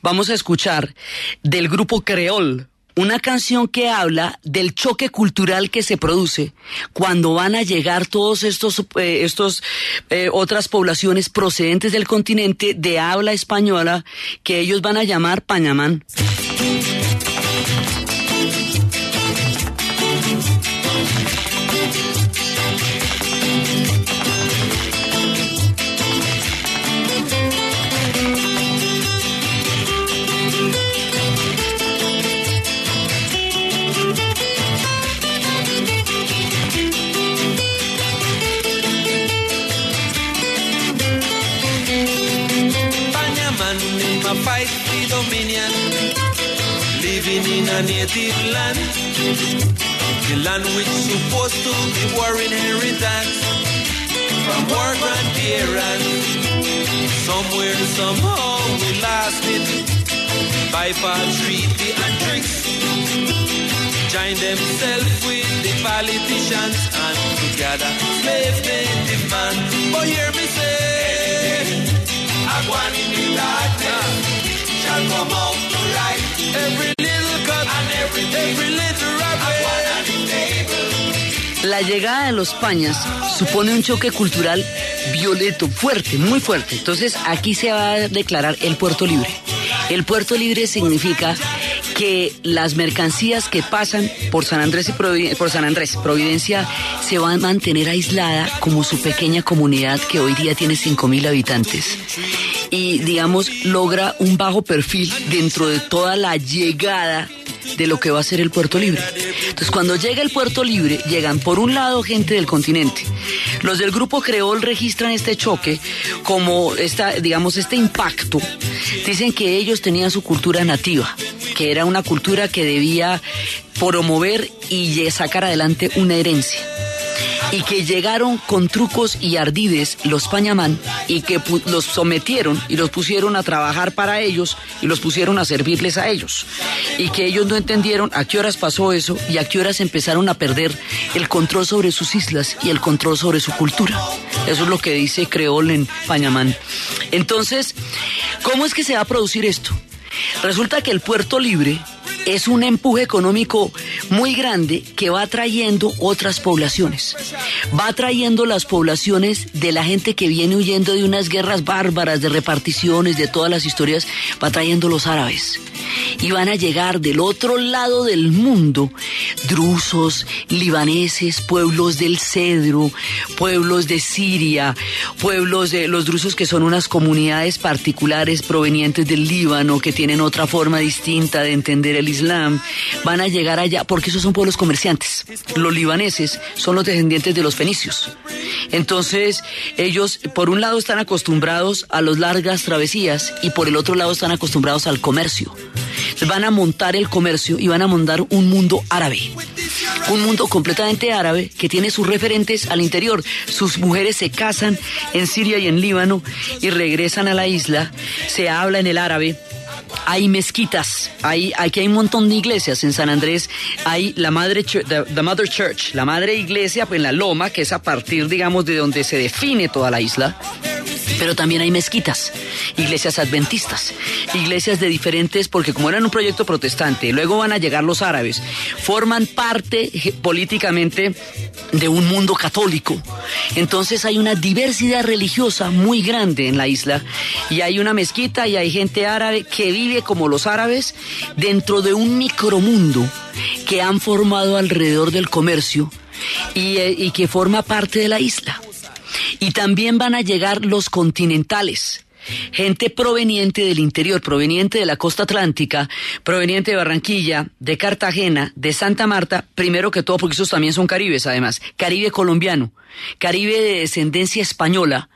Vamos a escuchar del grupo creol una canción que habla del choque cultural que se produce cuando van a llegar todos estos, eh, estos eh, otras poblaciones procedentes del continente de habla española que ellos van a llamar Pañamán. Dominion, living in a native land, the land which supposed to be war inheritance from war grandparents. Somewhere, somehow, we lost it by far treaty and tricks. Join themselves with the politicians and together slave native man. But oh, hear me say, Agwan in the darkness La llegada de los pañas supone un choque cultural violento, fuerte, muy fuerte. Entonces aquí se va a declarar el puerto libre. El puerto libre significa que las mercancías que pasan por San Andrés y por San Andrés, Providencia, se van a mantener aislada como su pequeña comunidad que hoy día tiene 5.000 habitantes. Y, digamos, logra un bajo perfil dentro de toda la llegada de lo que va a ser el puerto libre. Entonces, cuando llega el puerto libre, llegan por un lado gente del continente. Los del grupo Creol registran este choque como esta, digamos, este impacto. Dicen que ellos tenían su cultura nativa, que era una cultura que debía promover y sacar adelante una herencia y que llegaron con trucos y ardides los pañamán y que los sometieron y los pusieron a trabajar para ellos y los pusieron a servirles a ellos y que ellos no entendieron a qué horas pasó eso y a qué horas empezaron a perder el control sobre sus islas y el control sobre su cultura. Eso es lo que dice Creol en Pañamán. Entonces, ¿cómo es que se va a producir esto? Resulta que el puerto libre es un empuje económico muy grande que va trayendo otras poblaciones. Va trayendo las poblaciones de la gente que viene huyendo de unas guerras bárbaras, de reparticiones, de todas las historias, va trayendo los árabes. Y van a llegar del otro lado del mundo drusos, libaneses, pueblos del Cedro, pueblos de Siria, pueblos de los drusos que son unas comunidades particulares provenientes del Líbano que tienen otra forma distinta de entender el Islam, van a llegar allá porque esos son pueblos comerciantes. Los libaneses son los descendientes de los fenicios. Entonces, ellos por un lado están acostumbrados a las largas travesías y por el otro lado están acostumbrados al comercio. Van a montar el comercio y van a montar un mundo árabe. Un mundo completamente árabe que tiene sus referentes al interior. Sus mujeres se casan en Siria y en Líbano y regresan a la isla. Se habla en el árabe hay mezquitas, hay, aquí hay un montón de iglesias en San Andrés, hay la madre, the, Church, la madre iglesia pues, en la loma, que es a partir, digamos, de donde se define toda la isla. Pero también hay mezquitas, iglesias adventistas, iglesias de diferentes, porque como eran un proyecto protestante, luego van a llegar los árabes, forman parte políticamente de un mundo católico. Entonces hay una diversidad religiosa muy grande en la isla y hay una mezquita y hay gente árabe que vive como los árabes dentro de un micromundo que han formado alrededor del comercio y, eh, y que forma parte de la isla. Y también van a llegar los continentales. Gente proveniente del interior, proveniente de la costa atlántica, proveniente de Barranquilla, de Cartagena, de Santa Marta, primero que todo porque esos también son caribes además, Caribe colombiano, Caribe de descendencia española,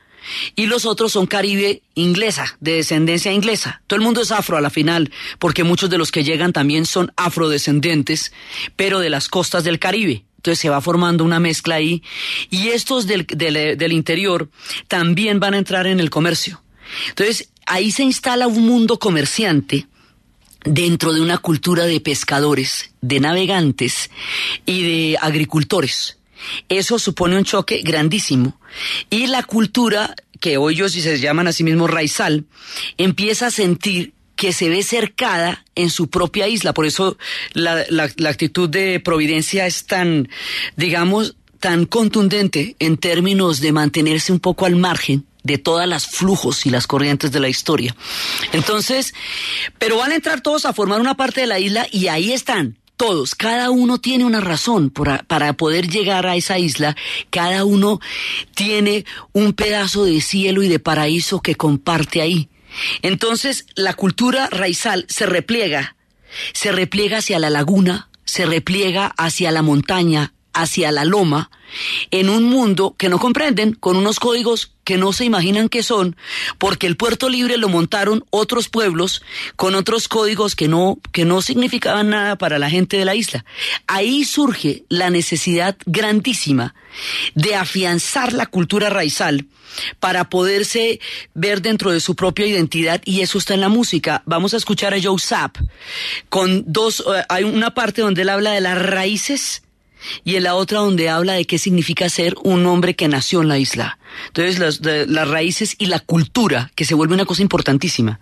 y los otros son Caribe inglesa, de descendencia inglesa. Todo el mundo es afro a la final, porque muchos de los que llegan también son afrodescendientes, pero de las costas del Caribe. Entonces se va formando una mezcla ahí. Y estos del, del, del interior también van a entrar en el comercio. Entonces ahí se instala un mundo comerciante dentro de una cultura de pescadores, de navegantes y de agricultores. Eso supone un choque grandísimo. Y la cultura, que hoy ellos se llaman a sí mismos raizal, empieza a sentir que se ve cercada en su propia isla. Por eso la, la, actitud de Providencia es tan, digamos, tan contundente en términos de mantenerse un poco al margen de todas las flujos y las corrientes de la historia. Entonces, pero van a entrar todos a formar una parte de la isla y ahí están. Todos, cada uno tiene una razón para poder llegar a esa isla, cada uno tiene un pedazo de cielo y de paraíso que comparte ahí. Entonces, la cultura raizal se repliega, se repliega hacia la laguna, se repliega hacia la montaña, hacia la loma, en un mundo que no comprenden, con unos códigos que no se imaginan que son, porque el puerto libre lo montaron otros pueblos con otros códigos que no, que no significaban nada para la gente de la isla. Ahí surge la necesidad grandísima de afianzar la cultura raizal para poderse ver dentro de su propia identidad y eso está en la música. Vamos a escuchar a Joe Sapp con dos, eh, hay una parte donde él habla de las raíces y en la otra donde habla de qué significa ser un hombre que nació en la isla. Entonces las, las raíces y la cultura, que se vuelve una cosa importantísima.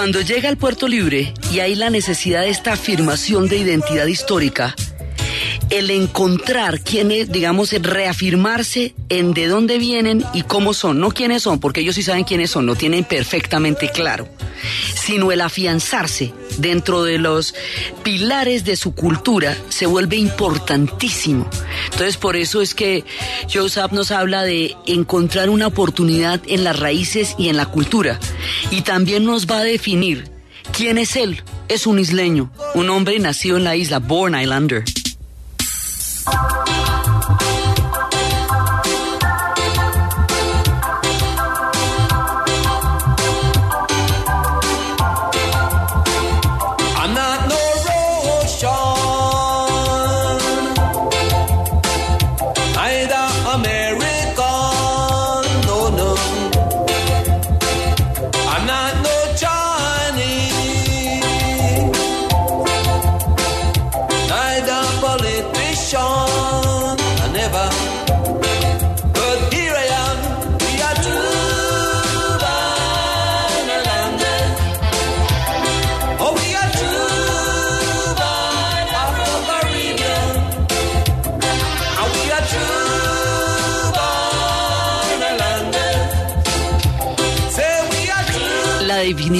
Cuando llega al puerto libre y hay la necesidad de esta afirmación de identidad histórica, el encontrar quién es, digamos, el reafirmarse en de dónde vienen y cómo son, no quiénes son, porque ellos sí saben quiénes son, lo tienen perfectamente claro, sino el afianzarse dentro de los pilares de su cultura se vuelve importantísimo. Entonces, por eso es que Joseph nos habla de encontrar una oportunidad en las raíces y en la cultura, y también nos va a definir quién es él. Es un isleño, un hombre nacido en la isla, Born Islander.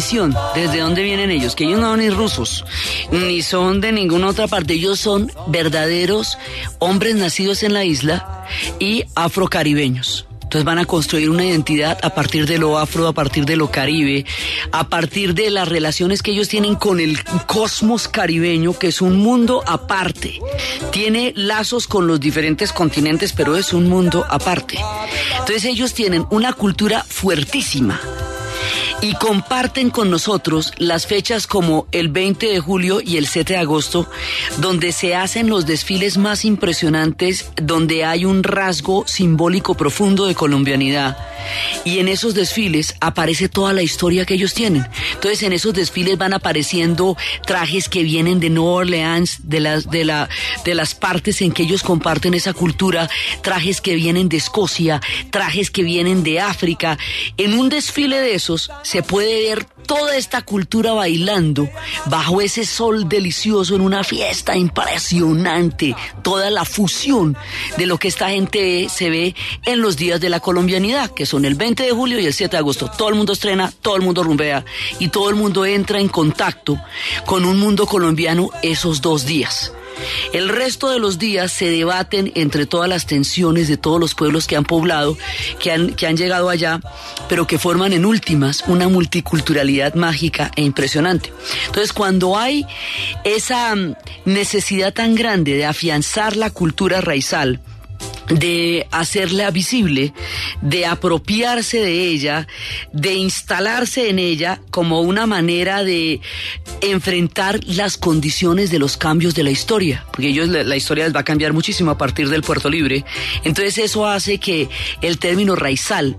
Definición, desde dónde vienen ellos, que ellos no son ni rusos, ni son de ninguna otra parte, ellos son verdaderos hombres nacidos en la isla y afrocaribeños. Entonces van a construir una identidad a partir de lo afro, a partir de lo caribe, a partir de las relaciones que ellos tienen con el cosmos caribeño, que es un mundo aparte. Tiene lazos con los diferentes continentes, pero es un mundo aparte. Entonces ellos tienen una cultura fuertísima y comparten con nosotros las fechas como el 20 de julio y el 7 de agosto, donde se hacen los desfiles más impresionantes, donde hay un rasgo simbólico profundo de colombianidad. Y en esos desfiles aparece toda la historia que ellos tienen. Entonces en esos desfiles van apareciendo trajes que vienen de Nueva Orleans, de las, de la, de las partes en que ellos comparten esa cultura, trajes que vienen de Escocia, trajes que vienen de África. En un desfile de esos se puede ver toda esta cultura bailando bajo ese sol delicioso en una fiesta impresionante, toda la fusión de lo que esta gente se ve en los días de la colombianidad, que son el 20 de julio y el 7 de agosto. Todo el mundo estrena, todo el mundo rumbea y todo el mundo entra en contacto con un mundo colombiano esos dos días. El resto de los días se debaten entre todas las tensiones de todos los pueblos que han poblado, que han, llegado allá, pero que forman en últimas una multiculturalidad mágica e impresionante. Entonces, cuando hay esa mm, necesidad tan grande de afianzar la cultura raizal, de hacerla visible, de apropiarse de ella, de instalarse en ella como una manera de enfrentar las condiciones de los cambios de la historia, porque ellos la, historia les va a cambiar muchísimo a partir del Puerto Libre. Entonces eso hace que el término raizal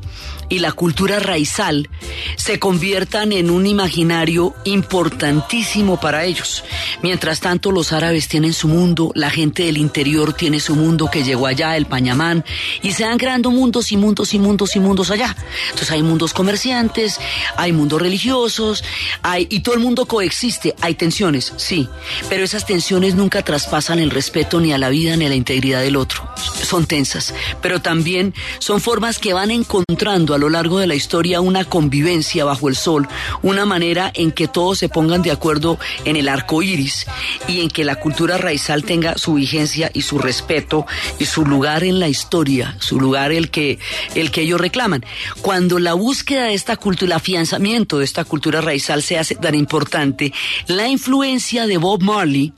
y la cultura raizal se conviertan en un imaginario importantísimo para ellos. Mientras tanto, los árabes tienen su mundo, la gente del interior tiene su mundo que llegó allá, el Pañamán, y se van creando mundos y mundos y mundos y mundos allá. Entonces hay mundos comerciantes, hay mundos religiosos, hay, y todo el mundo coexiste. Hay tensiones, sí, pero esas tensiones nunca traspasan el respeto ni a la vida ni a la integridad del otro. Son tensas, pero también son formas que van encontrando a lo largo de la historia una convivencia bajo el sol, una manera en que todos se pongan de acuerdo en el arco iris y en que la cultura raizal tenga su vigencia y su respeto y su lugar en la historia, su lugar el que, el que ellos reclaman. Cuando la búsqueda de esta cultura, el afianzamiento de esta cultura raizal se hace tan importante, la influencia de Bob Marley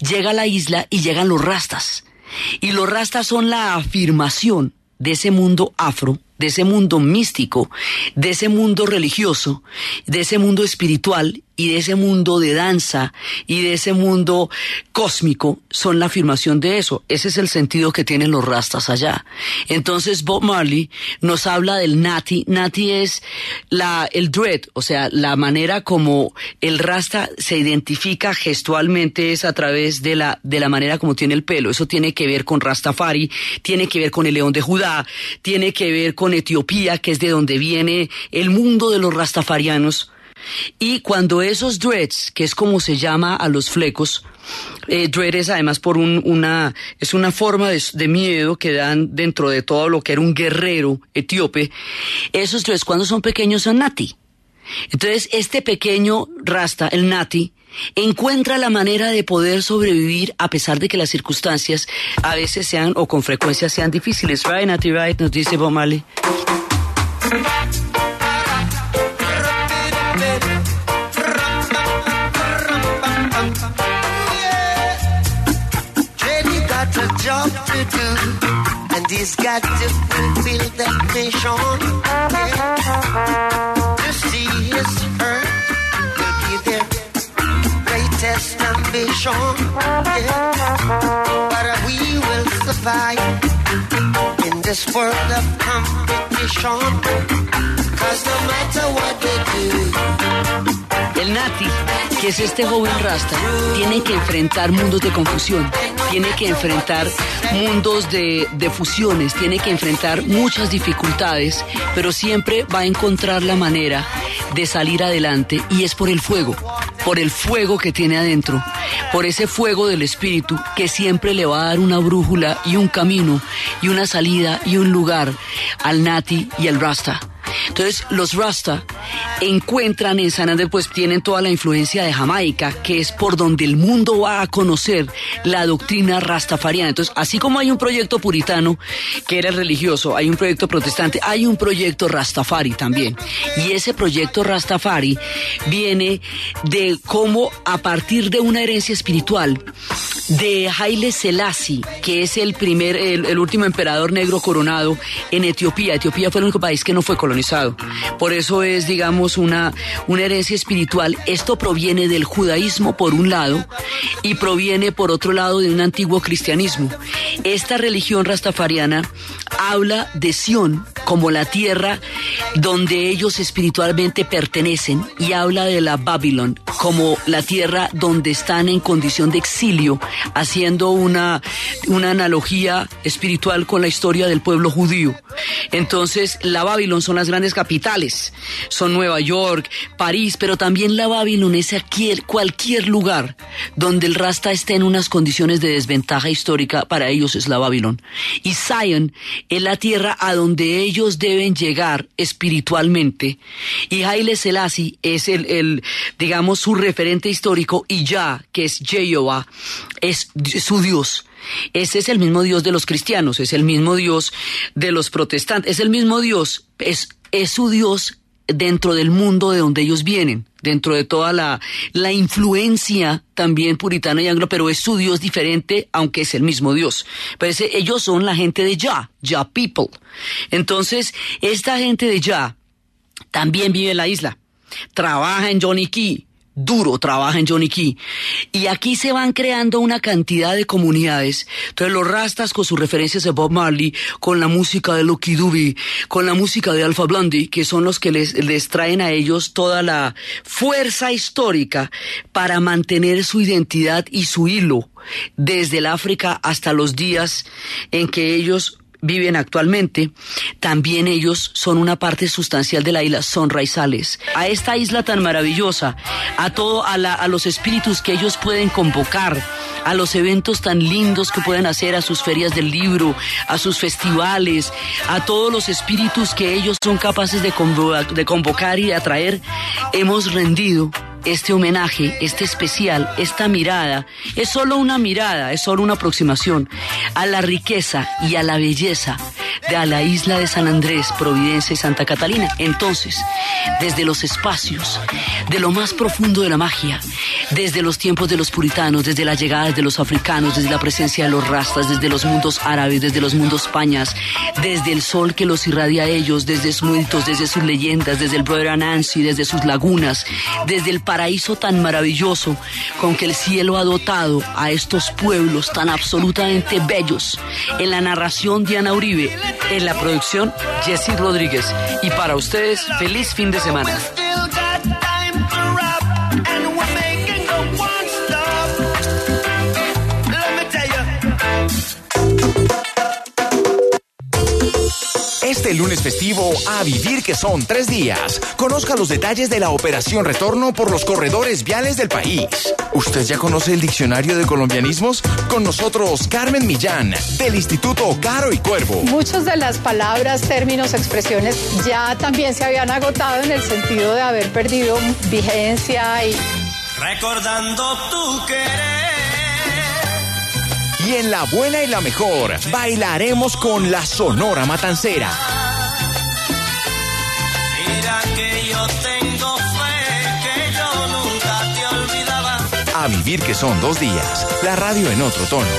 llega a la isla y llegan los rastas. Y los rastas son la afirmación de ese mundo afro de ese mundo místico, de ese mundo religioso, de ese mundo espiritual y de ese mundo de danza y de ese mundo cósmico son la afirmación de eso. Ese es el sentido que tienen los rastas allá. Entonces Bob Marley nos habla del nati. Nati es la, el dread, o sea, la manera como el rasta se identifica gestualmente es a través de la, de la manera como tiene el pelo. Eso tiene que ver con Rastafari, tiene que ver con el león de Judá, tiene que ver con Etiopía, que es de donde viene el mundo de los rastafarianos. Y cuando esos dreads, que es como se llama a los flecos, eh, dread es además por un, una, es una forma de, miedo que dan dentro de todo lo que era un guerrero etíope, esos dreads cuando son pequeños son nati. Entonces este pequeño rasta, el nati, encuentra la manera de poder sobrevivir a pesar de que las circunstancias a veces sean o con frecuencia sean difíciles. Right, Nati, right, nos dice Bob he's got to fulfill that mission. Yeah. To see his earth will be their greatest ambition. Yeah. But we will survive in this world of competition. Cause no matter what they do. El Nati, que es este joven rasta, tiene que enfrentar mundos de confusión, tiene que enfrentar mundos de, de, fusiones, tiene que enfrentar muchas dificultades, pero siempre va a encontrar la manera de salir adelante y es por el fuego, por el fuego que tiene adentro, por ese fuego del espíritu que siempre le va a dar una brújula y un camino y una salida y un lugar al Nati y al Rasta. Entonces, los Rasta encuentran en San Andrés, pues tienen toda la influencia de Jamaica, que es por donde el mundo va a conocer la doctrina rastafariana. Entonces, así como hay un proyecto puritano que era religioso, hay un proyecto protestante, hay un proyecto rastafari también. Y ese proyecto rastafari viene de cómo a partir de una herencia espiritual de Haile Selassie, que es el primer, el, el último emperador negro coronado en Etiopía. Etiopía fue el único país que no fue colonizado. Por eso es, digamos, una, una herencia espiritual. Esto proviene del judaísmo por un lado y proviene por otro lado de un antiguo cristianismo. Esta religión rastafariana habla de Sión como la tierra donde ellos espiritualmente pertenecen y habla de la Babilón como la tierra donde están en condición de exilio, haciendo una, una analogía espiritual con la historia del pueblo judío. Entonces, la Babilón son las grandes capitales, son Nueva York, París, pero también la aquí cualquier lugar donde el Rasta esté en unas condiciones de desventaja histórica, para ellos es la Babilón. Y Zion es la tierra a donde ellos deben llegar espiritualmente. Y Haile Selassie es el, el digamos, su referente histórico y ya, que es Jehová, es su Dios. Ese es el mismo Dios de los cristianos, es el mismo Dios de los protestantes, es el mismo Dios, es, es su Dios dentro del mundo de donde ellos vienen, dentro de toda la, la influencia también puritana y anglo, pero es su Dios diferente, aunque es el mismo Dios. Pero ellos son la gente de Ya, Ya People. Entonces, esta gente de Ya también vive en la isla, trabaja en Johnny Key, duro trabaja en Johnny Key. Y aquí se van creando una cantidad de comunidades. Entonces los rastas con sus referencias de Bob Marley, con la música de Lucky Dubby, con la música de Alpha Blondie, que son los que les traen a ellos toda la fuerza histórica para mantener su identidad y su hilo desde el África hasta los días en que ellos viven actualmente, también ellos son una parte sustancial de la isla, son raizales. A esta isla tan maravillosa, a todo, a, a los espíritus que ellos pueden convocar, a los eventos tan lindos que pueden hacer, a sus ferias del libro, a sus festivales, a todos los espíritus que ellos son capaces de de convocar y de atraer, hemos rendido este homenaje, este especial, esta mirada, es solo una mirada, es solo una aproximación a la riqueza y a la belleza de la isla de San Andrés, Providencia y Santa Catalina. Entonces, desde los espacios, de lo más profundo de la magia, desde los tiempos de los puritanos, desde la llegada de los africanos, desde la presencia de los rastas, desde los mundos árabes, desde los mundos pañas, desde el sol que los irradia a ellos, desde sus mitos, desde sus leyendas, desde el brother Anansi, desde sus lagunas, desde el paraíso tan maravilloso con que el cielo ha dotado a estos pueblos tan absolutamente bellos. En la narración Diana Uribe, en la producción Jesse Rodríguez. Y para ustedes, feliz fin de semana. Este lunes festivo, a vivir que son tres días. Conozca los detalles de la operación retorno por los corredores viales del país. ¿Usted ya conoce el diccionario de colombianismos? Con nosotros, Carmen Millán, del Instituto Caro y Cuervo. Muchas de las palabras, términos, expresiones ya también se habían agotado en el sentido de haber perdido vigencia y... Recordando tu querer y en la buena y la mejor, bailaremos con la Sonora Matancera. Mira que yo tengo fe, que yo nunca te olvidaba. A vivir que son dos días, la radio en otro tono.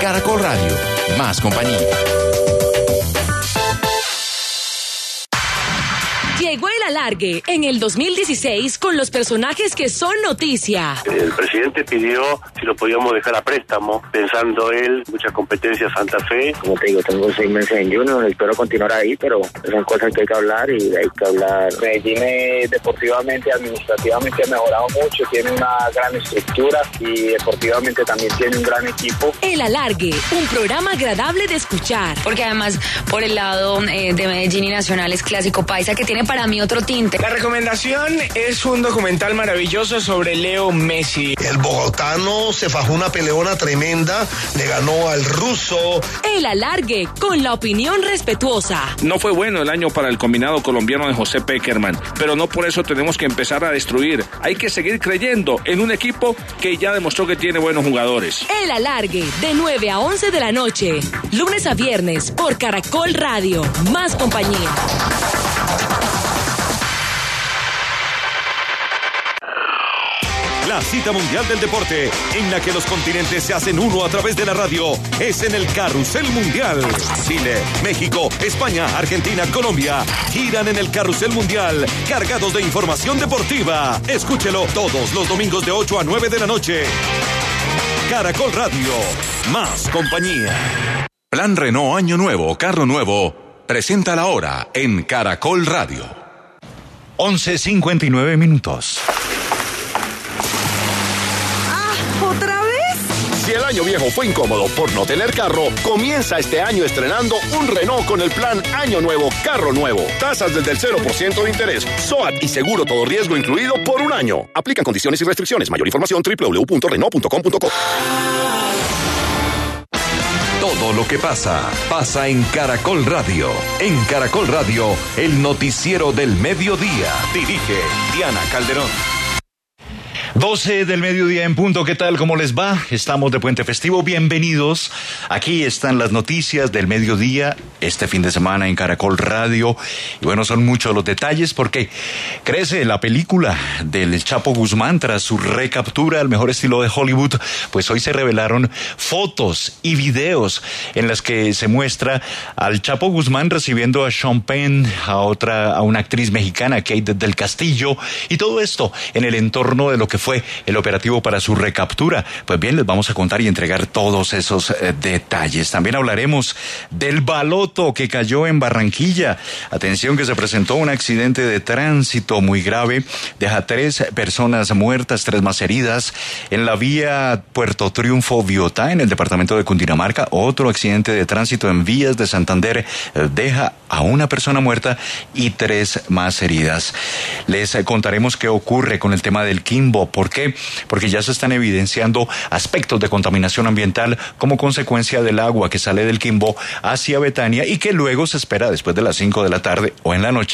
Caracol Radio, más compañía. Llegó el alargue en el 2016 con los personajes que son noticia. El presidente pidió si lo podíamos dejar a préstamo, pensando él, muchas competencias Santa Fe. Como te digo, tengo seis meses en Junior, espero continuar ahí, pero son cosas que hay que hablar y hay que hablar. Medellín deportivamente, administrativamente ha mejorado mucho, tiene una gran estructura y deportivamente también tiene un gran equipo. El alargue, un programa agradable de escuchar. Porque además, por el lado eh, de Medellín y Nacional es clásico paisa que tiene para mí otro tinte. La recomendación es un documental maravilloso sobre Leo Messi. El bogotano se fajó una peleona tremenda, le ganó al ruso. El alargue, con la opinión respetuosa. No fue bueno el año para el combinado colombiano de José Peckerman, pero no por eso tenemos que empezar a destruir. Hay que seguir creyendo en un equipo que ya demostró que tiene buenos jugadores. El alargue, de 9 a 11 de la noche, lunes a viernes, por Caracol Radio. Más compañía. La cita mundial del deporte, en la que los continentes se hacen uno a través de la radio, es en el Carrusel Mundial. Chile, México, España, Argentina, Colombia giran en el Carrusel Mundial, cargados de información deportiva. Escúchelo todos los domingos de 8 a 9 de la noche. Caracol Radio, más compañía. Plan Renault Año Nuevo, carro nuevo presenta la hora en Caracol Radio. 11.59 minutos. Si el año viejo fue incómodo por no tener carro, comienza este año estrenando un Renault con el plan Año Nuevo, Carro Nuevo. Tasas desde el 0% de interés, SOAT y seguro todo riesgo incluido por un año. Aplican condiciones y restricciones. Mayor información www.renault.com.co. Todo lo que pasa, pasa en Caracol Radio. En Caracol Radio, el noticiero del mediodía. Dirige Diana Calderón. 12 del mediodía en punto, ¿qué tal? ¿Cómo les va? Estamos de puente festivo, bienvenidos. Aquí están las noticias del mediodía, este fin de semana en Caracol Radio. Y bueno, son muchos los detalles porque crece la película del Chapo Guzmán tras su recaptura al mejor estilo de Hollywood. Pues hoy se revelaron fotos y videos en las que se muestra al Chapo Guzmán recibiendo a Sean Penn, a otra, a una actriz mexicana, Kate del Castillo, y todo esto en el entorno de lo que fue el operativo para su recaptura. Pues bien, les vamos a contar y entregar todos esos eh, detalles. También hablaremos del baloto que cayó en Barranquilla. Atención que se presentó un accidente de tránsito muy grave. Deja tres personas muertas, tres más heridas. En la vía Puerto Triunfo Biotá, en el departamento de Cundinamarca, otro accidente de tránsito en vías de Santander eh, deja a una persona muerta y tres más heridas. Les eh, contaremos qué ocurre con el tema del Kimbo. ¿Por qué? Porque ya se están evidenciando aspectos de contaminación ambiental como consecuencia del agua que sale del Quimbo hacia Betania y que luego se espera después de las 5 de la tarde o en la noche